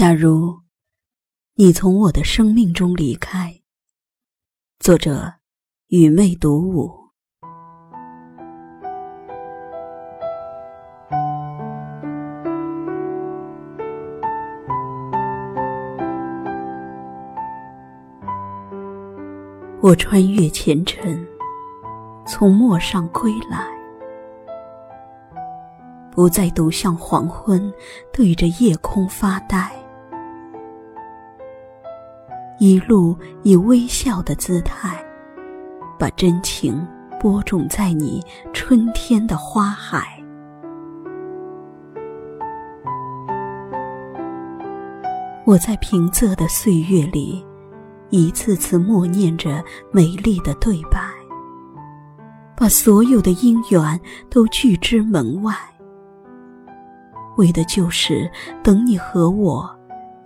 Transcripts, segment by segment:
假如你从我的生命中离开，作者雨妹独舞。我穿越前尘，从陌上归来，不再独向黄昏，对着夜空发呆。一路以微笑的姿态，把真情播种在你春天的花海。我在平仄的岁月里，一次次默念着美丽的对白，把所有的姻缘都拒之门外，为的就是等你和我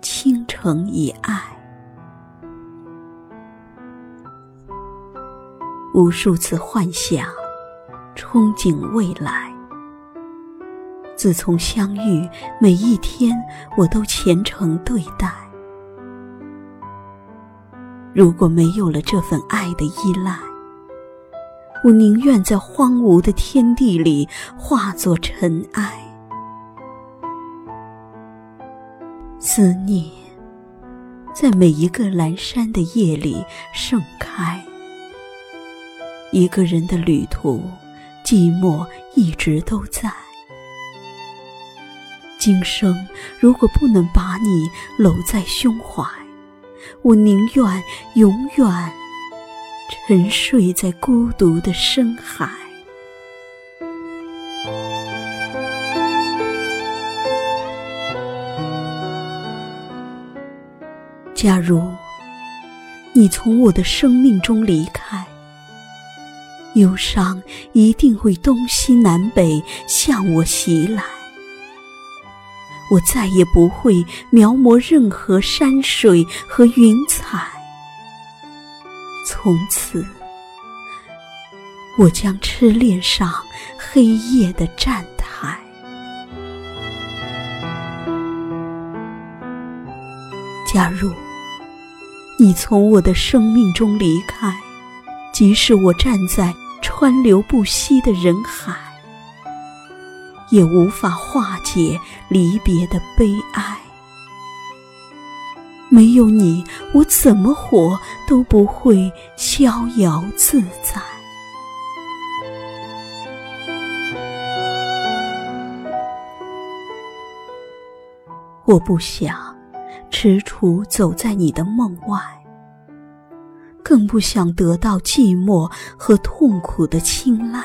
倾城以爱。无数次幻想，憧憬未来。自从相遇，每一天我都虔诚对待。如果没有了这份爱的依赖，我宁愿在荒芜的天地里化作尘埃。思念，在每一个阑珊的夜里盛开。一个人的旅途，寂寞一直都在。今生如果不能把你搂在胸怀，我宁愿永远沉睡在孤独的深海。假如你从我的生命中离开。忧伤一定会东西南北向我袭来，我再也不会描摹任何山水和云彩。从此，我将痴恋上黑夜的站台。假如你从我的生命中离开，即使我站在。川流不息的人海，也无法化解离别的悲哀。没有你，我怎么活都不会逍遥自在。我不想踟蹰走在你的梦外。更不想得到寂寞和痛苦的青睐。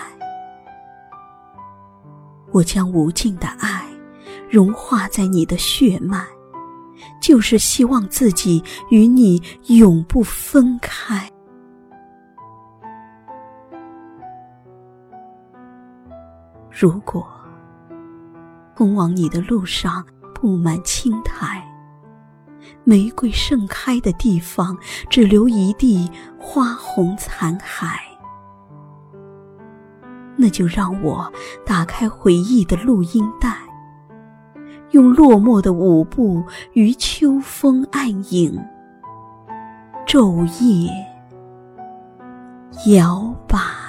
我将无尽的爱融化在你的血脉，就是希望自己与你永不分开。如果通往你的路上布满青苔。玫瑰盛开的地方，只留一地花红残骸。那就让我打开回忆的录音带，用落寞的舞步与秋风暗影，昼夜摇摆。